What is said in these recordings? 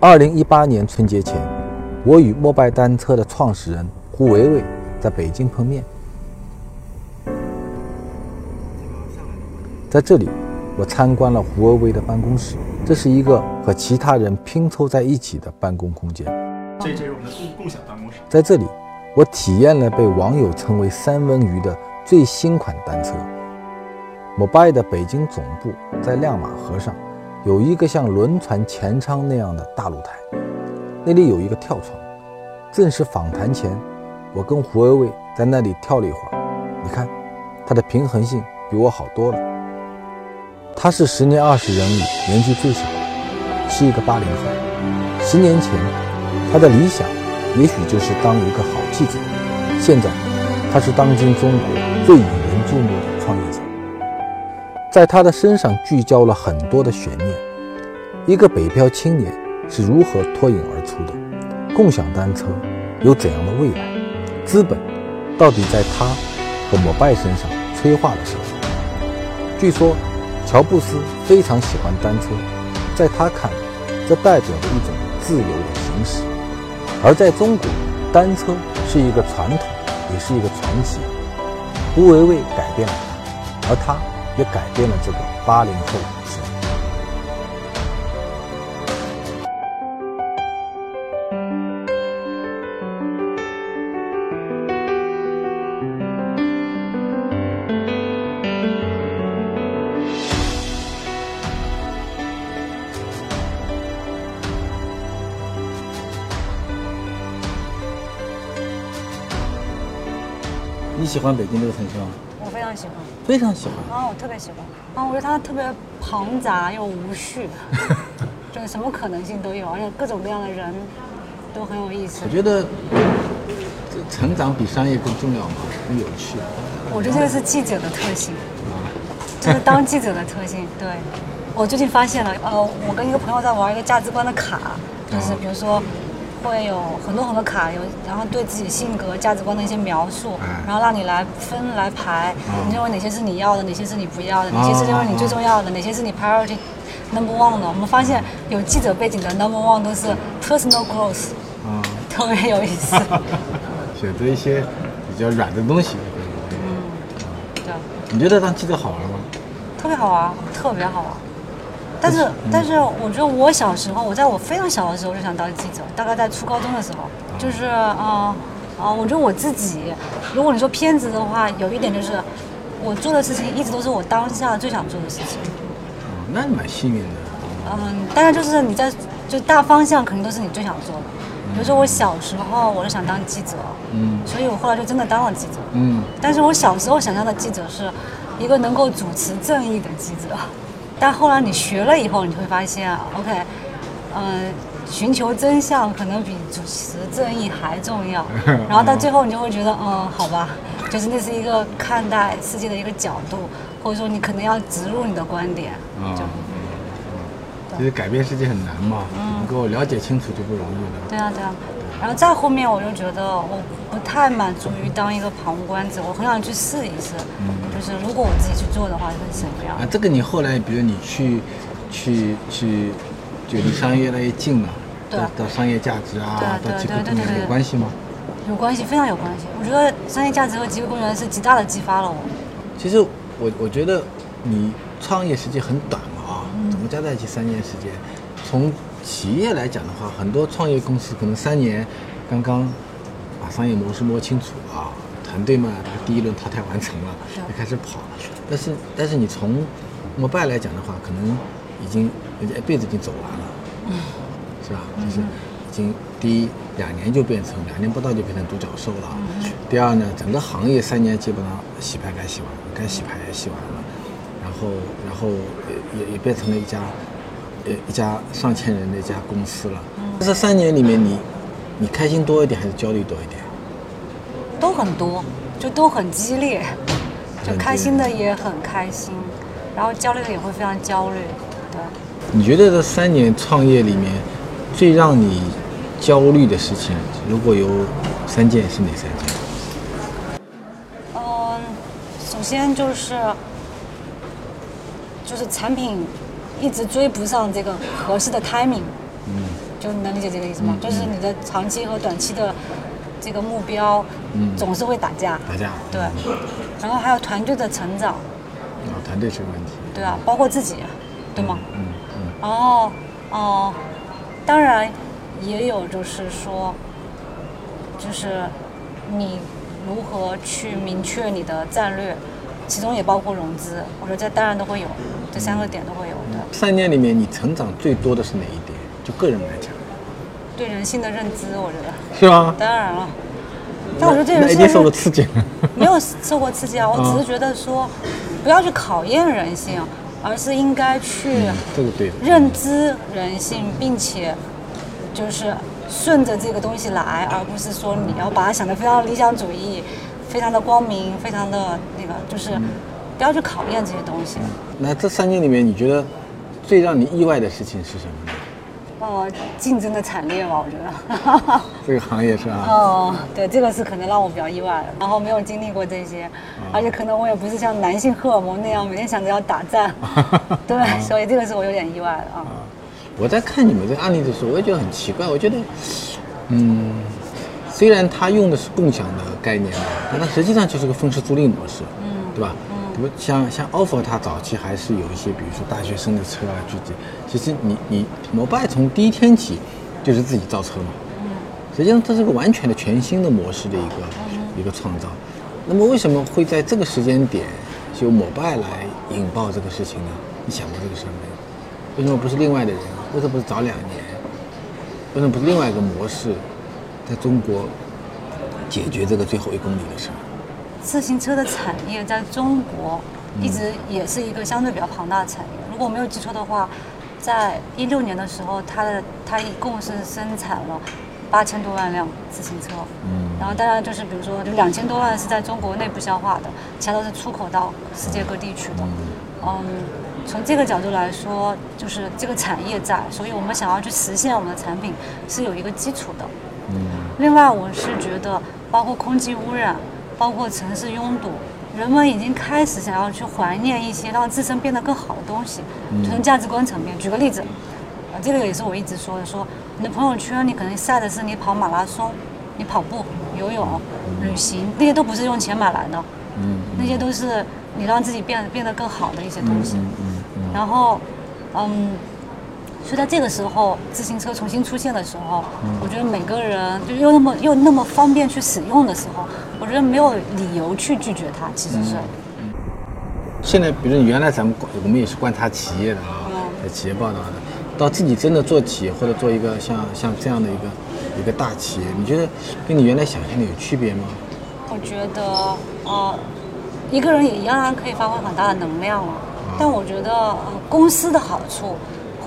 二零一八年春节前，我与摩拜单车的创始人胡维维在北京碰面。在这里，我参观了胡维维的办公室，这是一个和其他人拼凑在一起的办公空间。这这是我们的共共享办公室。在这里，我体验了被网友称为“三文鱼”的最新款单车。摩拜的北京总部在亮马河上。有一个像轮船前舱那样的大露台，那里有一个跳床。正式访谈前，我跟胡维维在那里跳了一会儿。你看，他的平衡性比我好多了。他是十年二十人里年纪最小，是一个八零后。十年前，他的理想也许就是当一个好记者。现在，他是当今中国最引人注目的创业者。在他的身上聚焦了很多的悬念：一个北漂青年是如何脱颖而出的？共享单车有怎样的未来？资本到底在他和摩拜身上催化了什么？据说，乔布斯非常喜欢单车，在他看来，这代表着一种自由的行驶；而在中国，单车是一个传统，也是一个传奇。胡维维改变了他，而他。也改变了这个八零后的生。你喜欢北京这个城市吗？我非常喜欢，啊！我特别喜欢啊！我觉得它特别庞杂又无序，就 是什么可能性都有，而且各种各样的人都很有意思。我觉得成长比商业更重要嘛，更有趣。我觉得这个是记者的特性，就是当记者的特性。对，我最近发现了，呃，我跟一个朋友在玩一个价值观的卡，就是比如说。会有很多很多卡，有然后对自己性格、价值观的一些描述，然后让你来分来排，你认为哪些是你要的，哪些是你不要的，哪些是认为你最重要的，哪些是你 priority number one 的。我们发现有记者背景的 number one 都是 personal growth，啊，特别有意思。选择一些比较软的东西。嗯，对。你觉得当记者好玩吗？特别好玩，特别好玩。但是，但是，我觉得我小时候，我在我非常小的时候就想当记者，大概在初高中的时候，就是啊啊，我觉得我自己，如果你说偏执的话，有一点就是，我做的事情一直都是我当下最想做的事情。哦，那你蛮幸运的。嗯，当然就是你在就大方向肯定都是你最想做的。比如说我小时候我就想当记者，嗯，所以我后来就真的当了记者，嗯。但是我小时候想象的记者是一个能够主持正义的记者。但后来你学了以后，你会发现，OK，嗯，寻求真相可能比主持正义还重要。然后到最后，你就会觉得，嗯，好吧，就是那是一个看待世界的一个角度，或者说你可能要植入你的观点。就，其实改变世界很难嘛，能够了解清楚就不容易了。对啊，对啊。然后再后面，我就觉得我不太满足于当一个旁观者，我很想去试一试，就是如果我自己去做的话，是什么样？啊，这个你后来，比如你去，去去，就离商业越来越近了，到到商业价值啊，到机会公园有关系吗？有关系，非常有关系。我觉得商业价值和机会公园是极大的激发了我。其实我我觉得你创业时间很短嘛啊，怎么加在一起三年时间，从。企业来讲的话，很多创业公司可能三年刚刚把商业模式摸清楚啊，团队嘛，它第一轮淘汰完成了，就开始跑。但是，但是你从摩拜来讲的话，可能已经人家一辈子已经走完了，嗯，是吧？就是已经第一两年就变成两年不到就变成独角兽了。第二呢，整个行业三年基本上洗牌该洗完，该洗牌也洗完了，然后，然后也也变成了一家。一家上千人的一家公司了。这三年里面，你你开心多一点还是焦虑多一点？都很多，就都很激烈，就开心的也很开心，然后焦虑的也会非常焦虑。对。你觉得这三年创业里面，最让你焦虑的事情，如果有三件，是哪三件？嗯，首先就是就是产品。一直追不上这个合适的 timing，嗯，就能理解这个意思吗？就是你的长期和短期的这个目标，总是会打架。打架。对。然后还有团队的成长。啊，团队是个问题。对啊，包括自己，对吗？嗯嗯。哦哦，当然也有，就是说，就是你如何去明确你的战略，其中也包括融资。我觉得这当然都会有，这三个点都会有的。三年里面，你成长最多的是哪一点？就个人来讲。对人性的认知，我觉得。是吗？当然了。但我觉得这人性。受了刺激。没有受过刺激 啊，我只是觉得说。不要去考验人性，而是应该去认知人性，并且就是顺着这个东西来，而不是说你要把它想的非常理想主义，非常的光明，非常的那个，就是不要去考验这些东西。那这三年里面，你觉得最让你意外的事情是什么呢？哦，竞争的惨烈吧，我觉得。这个行业是吧？哦，对，这个是可能让我比较意外的。然后没有经历过这些，而且可能我也不是像男性荷尔蒙那样每天想着要打战。对，所以这个是我有点意外的啊。我在看你们这个案例的时候，我也觉得很奇怪。我觉得，嗯，虽然他用的是共享的概念嘛，但它实际上就是个分时租赁模式，嗯，对吧？不像像 offer，它早期还是有一些，比如说大学生的车啊，具体其实你你摩拜从第一天起就是自己造车嘛，嗯，实际上这是个完全的全新的模式的一个一个创造。那么为什么会在这个时间点由摩拜来引爆这个事情呢？你想过这个事没有？为什么不是另外的人？为什么不是早两年？为什么不是另外一个模式，在中国解决这个最后一公里的事儿？自行车的产业在中国一直也是一个相对比较庞大的产业。如果我没有记错的话，在一六年的时候，它的它一共是生产了八千多万辆自行车。嗯。然后当然就是比如说，就两千多万是在中国内部消化的，其他都是出口到世界各地去的。嗯。从这个角度来说，就是这个产业在，所以我们想要去实现我们的产品是有一个基础的。嗯。另外，我是觉得包括空气污染。包括城市拥堵，人们已经开始想要去怀念一些让自身变得更好的东西，从价值观层面。举个例子，啊，这个也是我一直说的，说你的朋友圈你可能晒的是你跑马拉松，你跑步、游泳、旅行，那些都不是用钱买来的，嗯，那些都是你让自己变变得更好的一些东西。然后，嗯。所以在这个时候，自行车重新出现的时候，我觉得每个人就又那么又那么方便去使用的时候，我觉得没有理由去拒绝它。其实是。现在，比如原来咱们我们也是观察企业的啊，在企业报道的，到自己真的做企业或者做一个像像这样的一个一个大企业，你觉得跟你原来想象的有区别吗？我觉得，呃，一个人也一样可以发挥很大的能量了。但我觉得，呃，公司的好处。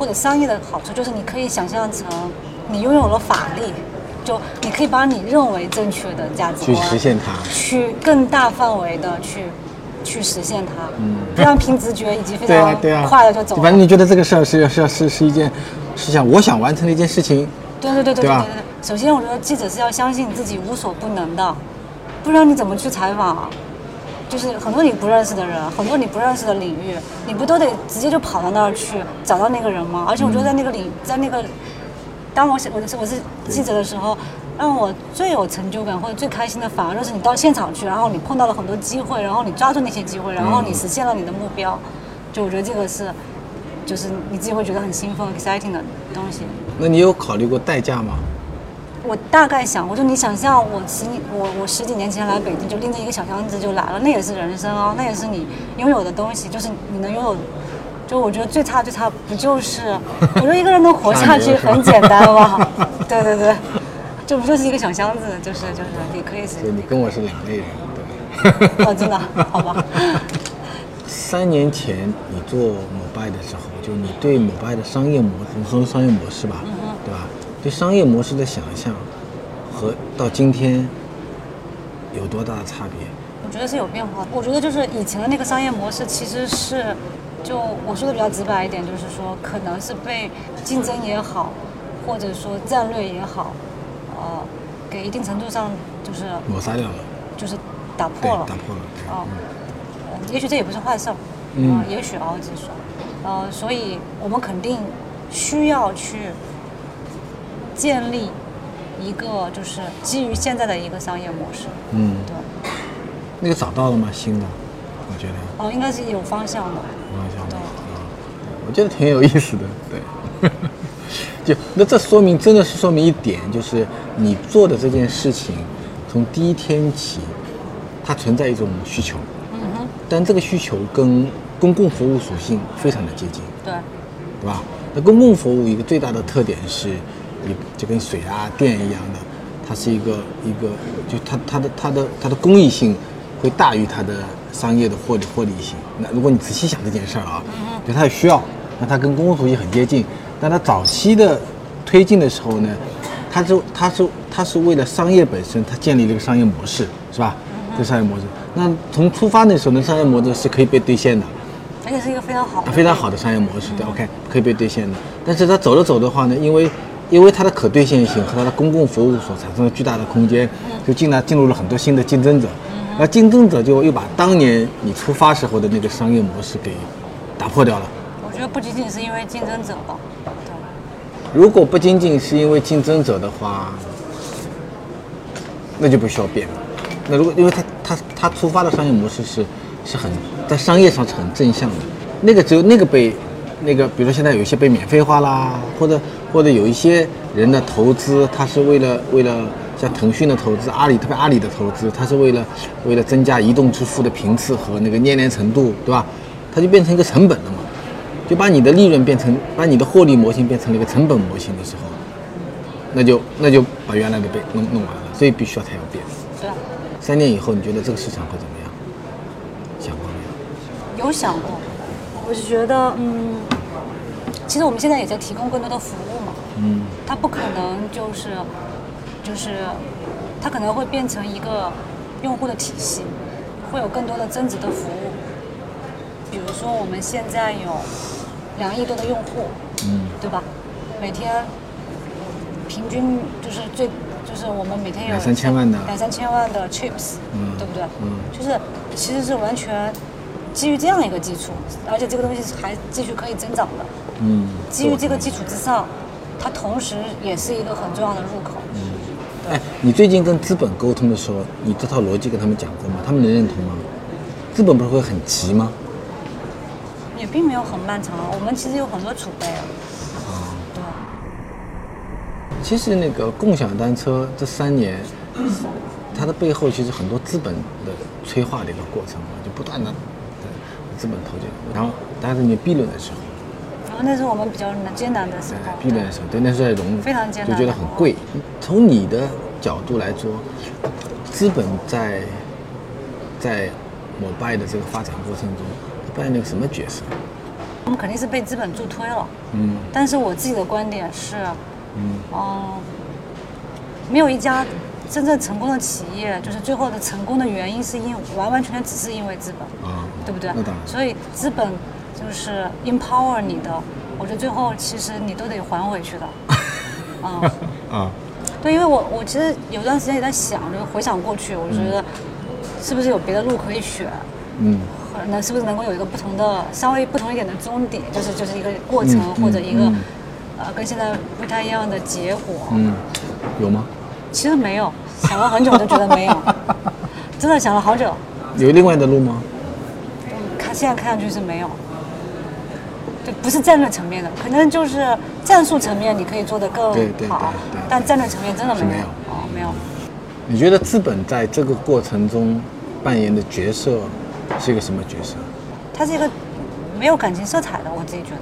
或者商业的好处就是，你可以想象成你拥有了法力，就你可以把你认为正确的价值观去实现它，去更大范围的去去实现它，嗯，非常凭直觉以及非常快的就走。反正你觉得这个事儿是是是是一件，是想我想完成的一件事情。对对对对对对对。首先，我觉得记者是要相信自己无所不能的，不然你怎么去采访？就是很多你不认识的人，很多你不认识的领域，你不都得直接就跑到那儿去找到那个人吗？而且我觉得在那个领，在那个，当我我是我是记者的时候，让我最有成就感或者最开心的，反而就是你到现场去，然后你碰到了很多机会，然后你抓住那些机会，然后你实现了你的目标，就我觉得这个是，就是你自己会觉得很兴奋、exciting 的东西。那你有考虑过代价吗？我大概想，我说你想象我十我我十几年前来北京就拎着一个小箱子就来了，那也是人生哦，那也是你拥有的东西，就是你能拥有，就我觉得最差最差不就是，我觉得一个人能活下去很简单吗？对对对，这不就是一个小箱子，就是就是你可以是。你跟我是两类人，对。哦，真的？好吧。三年前你做某拜的时候，就你对某拜的商业模式和商业模式吧，对吧？对商业模式的想象和到今天有多大的差别？我觉得是有变化。我觉得就是以前的那个商业模式其实是，就我说的比较直白一点，就是说可能是被竞争也好，或者说战略也好，呃，给一定程度上就是抹杀掉了，就是打破了，打破了。啊，也许这也不是坏事儿，嗯，也许熬几说，呃，所以我们肯定需要去。建立一个就是基于现在的一个商业模式。嗯，对。那个找到了吗？新的，我觉得。哦，应该是有方向的。有方向的。对。我觉得挺有意思的，对。就那这说明真的是说明一点，就是你做的这件事情，从第一天起，它存在一种需求。嗯哼。但这个需求跟公共服务属性非常的接近。对。对吧？那公共服务一个最大的特点是，你就跟水啊电一样的，它是一个一个，就它它的它的它的公益性会大于它的商业的获利获利性。那如果你仔细想这件事儿啊，就它也需要，那它跟公共属性很接近。但它早期的推进的时候呢，它是它是它是为了商业本身，它建立了一个商业模式，是吧？这个商业模式，那从出发那时候，那商业模式是可以被兑现的。而且是一个非常好、非常好的商业模式，对，OK，可以被兑现的。但是它走着走的话呢，因为因为它的可兑现性和它的公共服务所产生的巨大的空间，就进来进入了很多新的竞争者，那竞争者就又把当年你出发时候的那个商业模式给打破掉了。我觉得不仅仅是因为竞争者吧，对。如果不仅仅是因为竞争者的话，那就不需要变了。那如果因为他他他出发的商业模式是。是很在商业上是很正向的，那个只有那个被，那个比如说现在有一些被免费化啦，或者或者有一些人的投资，他是为了为了像腾讯的投资，阿里特别阿里的投资，他是为了为了增加移动支付的频次和那个粘连程度，对吧？它就变成一个成本了嘛，就把你的利润变成把你的获利模型变成了一个成本模型的时候，那就那就把原来的被弄弄完了，所以必须要它要变。对。三年以后，你觉得这个市场会怎么样？想过没有有想过，我是觉得，嗯，其实我们现在也在提供更多的服务嘛，嗯，它不可能就是，就是，它可能会变成一个用户的体系，会有更多的增值的服务，比如说我们现在有两亿多的用户，嗯，对吧？每天平均就是最就是我们每天有两三千万的两三千万的 chips，嗯，对不对？嗯，就是其实是完全。基于这样一个基础，而且这个东西还继续可以增长的。嗯。基于这个基础之上，它同时也是一个很重要的入口。嗯。哎，你最近跟资本沟通的时候，你这套逻辑跟他们讲过吗？他们能认同吗？资本不是会很急吗？也并没有很漫长，我们其实有很多储备啊。啊。对。其实那个共享单车这三年，它的背后其实很多资本的催化的一个过程嘛，就不断的。资本投进，然后但是你 B 轮的时候，然后那是我们比较艰难的时候。B 轮的时候，对，那时候融非常艰难，就觉得很贵。从你的角度来说，资本在在摩拜的这个发展过程中扮演了个什么角色？我们肯定是被资本助推了。嗯。但是我自己的观点是，嗯，哦，没有一家。真正成功的企业，就是最后的成功的原因，是因完完全全只是因为资本，啊，对不对？所以资本就是 empower 你的，我觉得最后其实你都得还回去的。啊 啊，对，因为我我其实有段时间也在想，就回想过去，我觉得是不是有别的路可以选？嗯，那是不是能够有一个不同的、稍微不同一点的终点，就是就是一个过程或者一个呃跟现在不太一样的结果？嗯，有吗？其实没有，想了很久就觉得没有，真的想了好久。有另外的路吗？看现在看上去是没有，就不是战略层面的，可能就是战术层面你可以做得更好，但战略层面真的没有。哦，没有。你觉得资本在这个过程中扮演的角色是一个什么角色？它是一个没有感情色彩的，我自己觉得，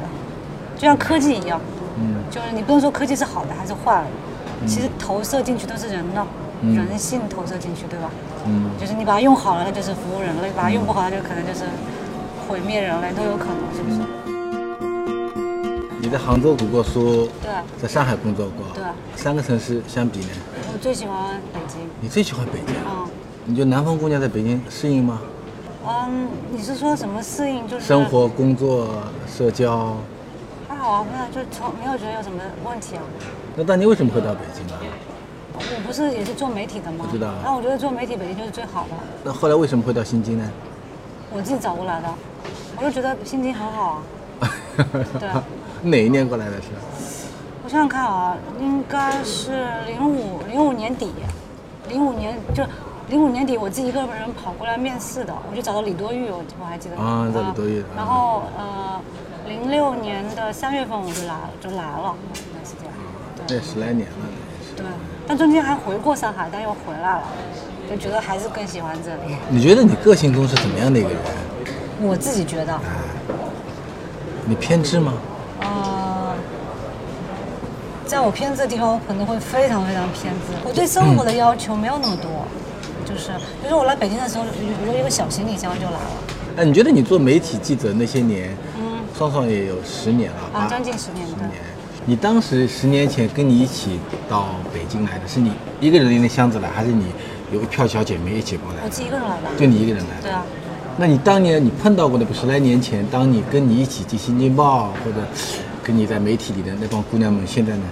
就像科技一样，嗯，就是你不能说科技是好的还是坏的。其实投射进去都是人的，人性投射进去，对吧？嗯，就是你把它用好了，它就是服务人类；把它用不好，它就可能就是毁灭人类，都有可能，是不是？你在杭州读过书，对，在上海工作过，对，三个城市相比呢？我最喜欢北京。你最喜欢北京？嗯。你觉得南方姑娘在北京适应吗？嗯，你是说什么适应？就是生活、工作、社交。还好啊，没有，就从没有觉得有什么问题啊。那当年为什么会到北京呢？我不是也是做媒体的吗？知道。那我觉得做媒体北京就是最好的。那后来为什么会到新京呢？我自己找过来的，我就觉得新京很好啊。对，哪一年过来的是？我想想看啊，应该是零五零五年底，零五年就零五年底，我自己一个人跑过来面试的，我就找到李多玉，我我还记得啊，在李多玉。然后呃，零六年的三月份我就来了，就来了，那是这样。对，十来年了。对，但中间还回过上海，但又回来了，就觉得还是更喜欢这里。你觉得你个性中是怎么样的一个人？我自己觉得。你偏执吗？呃，在我偏执的地方，我可能会非常非常偏执。我对生活的要求没有那么多，就是，比如说我来北京的时候，有一个小行李箱就来了。哎，你觉得你做媒体记者那些年，嗯，双双也有十年了，啊，将近十年。十年。你当时十年前跟你一起到北京来的是你一个人拎着箱子来，还是你有一票小姐妹一起过来？我自己一个人来的。就你一个人来。对啊。那你当年你碰到过的不十来年前，当你跟你一起进《新京报》或者跟你在媒体里的那帮姑娘们，现在呢？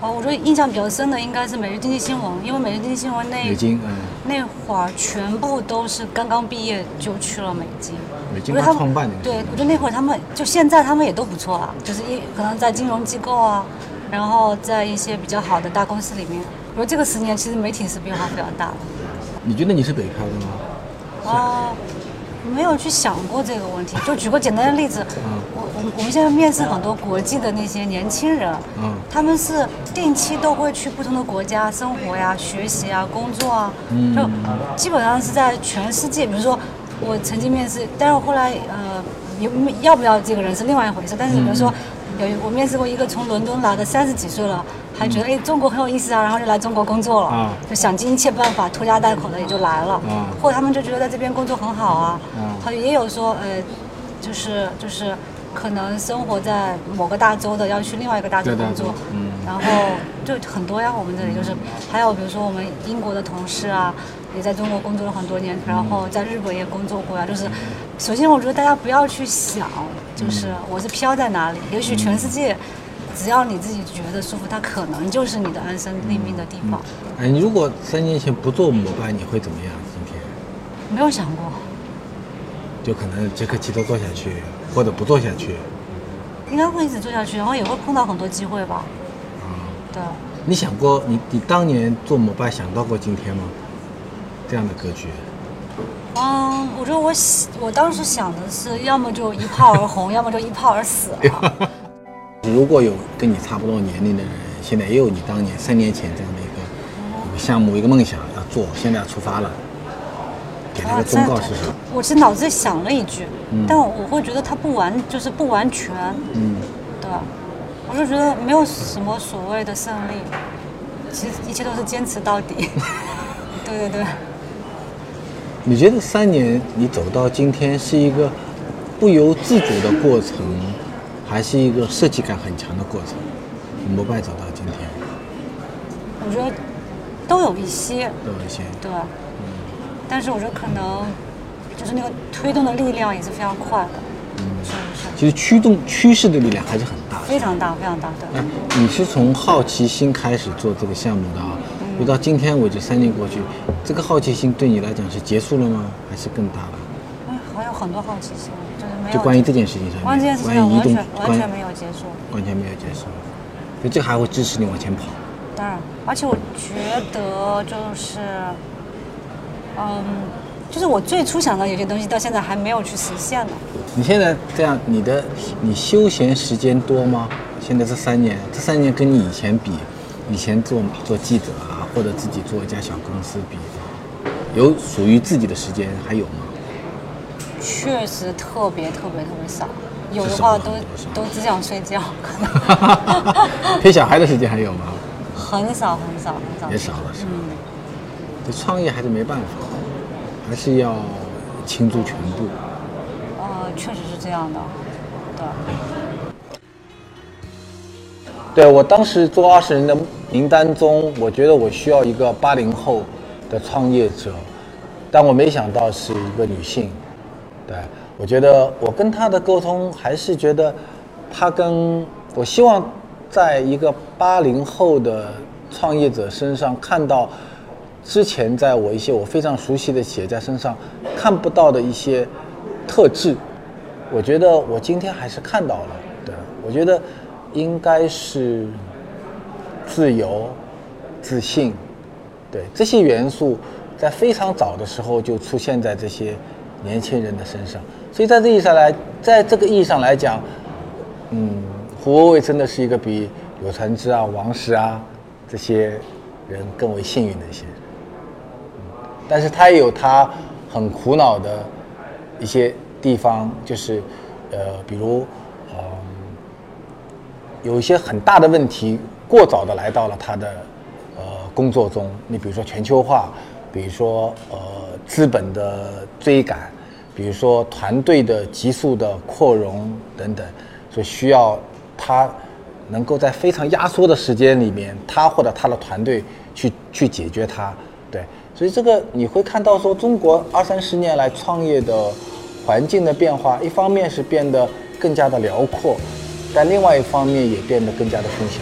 哦，我觉得印象比较深的应该是《每日经济新闻》，因为《每日经济新闻》那那会儿全部都是刚刚毕业就去了美金。美金他创办的。对，我觉得那会儿他们就现在他们也都不错啊，就是一可能在金融机构啊，然后在一些比较好的大公司里面。我说这个十年其实媒体是变化比较大的。你觉得你是北漂的吗？啊。没有去想过这个问题，就举个简单的例子，我我我们现在面试很多国际的那些年轻人，他们是定期都会去不同的国家生活呀、学习啊、工作啊，就基本上是在全世界。比如说我曾经面试，但是我后来呃，有要不要这个人是另外一回事。但是比如说有我面试过一个从伦敦来的三十几岁了。还觉得哎，中国很有意思啊，然后就来中国工作了，就想尽一切办法拖家带口的也就来了。或者他们就觉得在这边工作很好啊，他也有说呃，就是就是可能生活在某个大洲的要去另外一个大洲工作，然后就很多呀。我们这里就是还有比如说我们英国的同事啊，也在中国工作了很多年，然后在日本也工作过呀。就是首先我觉得大家不要去想，就是我是飘在哪里，也许全世界。只要你自己觉得舒服，它可能就是你的安身立命的地方。哎，你如果三年前不做摩拜，你会怎么样？今天没有想过，就可能这个棋都做下去，或者不做下去。应该会一直做下去，然后也会碰到很多机会吧。啊，对。你想过，你你当年做摩拜想到过今天吗？这样的格局？嗯，我觉得我想，我当时想的是，要么就一炮而红，要么就一炮而死。如果有跟你差不多年龄的人，现在也有你当年三年前这样的一个一个项目、一个梦想要做，现在要出发了，给他的忠告是什么？我是脑子里想了一句，但我会觉得它不完，就是不完全。嗯，对，我就觉得没有什么所谓的胜利，其实一切都是坚持到底。对 对对。你觉得三年你走到今天是一个不由自主的过程？还是一个设计感很强的过程，摩拜走到今天，我觉得都有一些，都有一些，对，嗯，但是我觉得可能就是那个推动的力量也是非常快的，嗯，是是。其实驱动趋势的力量还是很大，非常大，非常大，对。你是从好奇心开始做这个项目的啊？就到今天为止三年过去，这个好奇心对你来讲是结束了吗？还是更大了？哎，还有很多好奇心。就是没有。就关于这件事情上，关于这件事情完全完全没有结束，完全没有结束，所以这还会支持你往前跑。当然，而且我觉得就是，嗯，就是我最初想到有些东西，到现在还没有去实现呢。你现在这样，你的你休闲时间多吗？现在这三年，这三年跟你以前比，以前做做记者啊，或者自己做一家小公司比，有属于自己的时间还有吗？确实特别特别特别少，有的话都都只想睡觉。陪小孩的时间还有吗？很少很少很少，也少了是吧？嗯，这创业还是没办法，还是要倾注全部。呃，确实是这样的，对。对我当时做二十人的名单中，我觉得我需要一个八零后的创业者，但我没想到是一个女性。对，我觉得我跟她的沟通还是觉得，她跟我希望在一个八零后的创业者身上看到之前在我一些我非常熟悉的企业家身上看不到的一些特质，我觉得我今天还是看到了，对，我觉得应该是自由、自信，对这些元素，在非常早的时候就出现在这些年轻人的身上。所以在这意义上来，在这个意义上来讲，嗯，胡伟伟真的是一个比柳传志啊、王石啊这些人更为幸运的一些人。但是他也有他很苦恼的一些。地方就是，呃，比如，嗯，有一些很大的问题，过早的来到了他的工作中。你比如说全球化，比如说呃资本的追赶，比如说团队的急速的扩容等等，所以需要他能够在非常压缩的时间里面，他或者他的团队去去解决它。对，所以这个你会看到说，中国二三十年来创业的。环境的变化，一方面是变得更加的辽阔，但另外一方面也变得更加的凶险。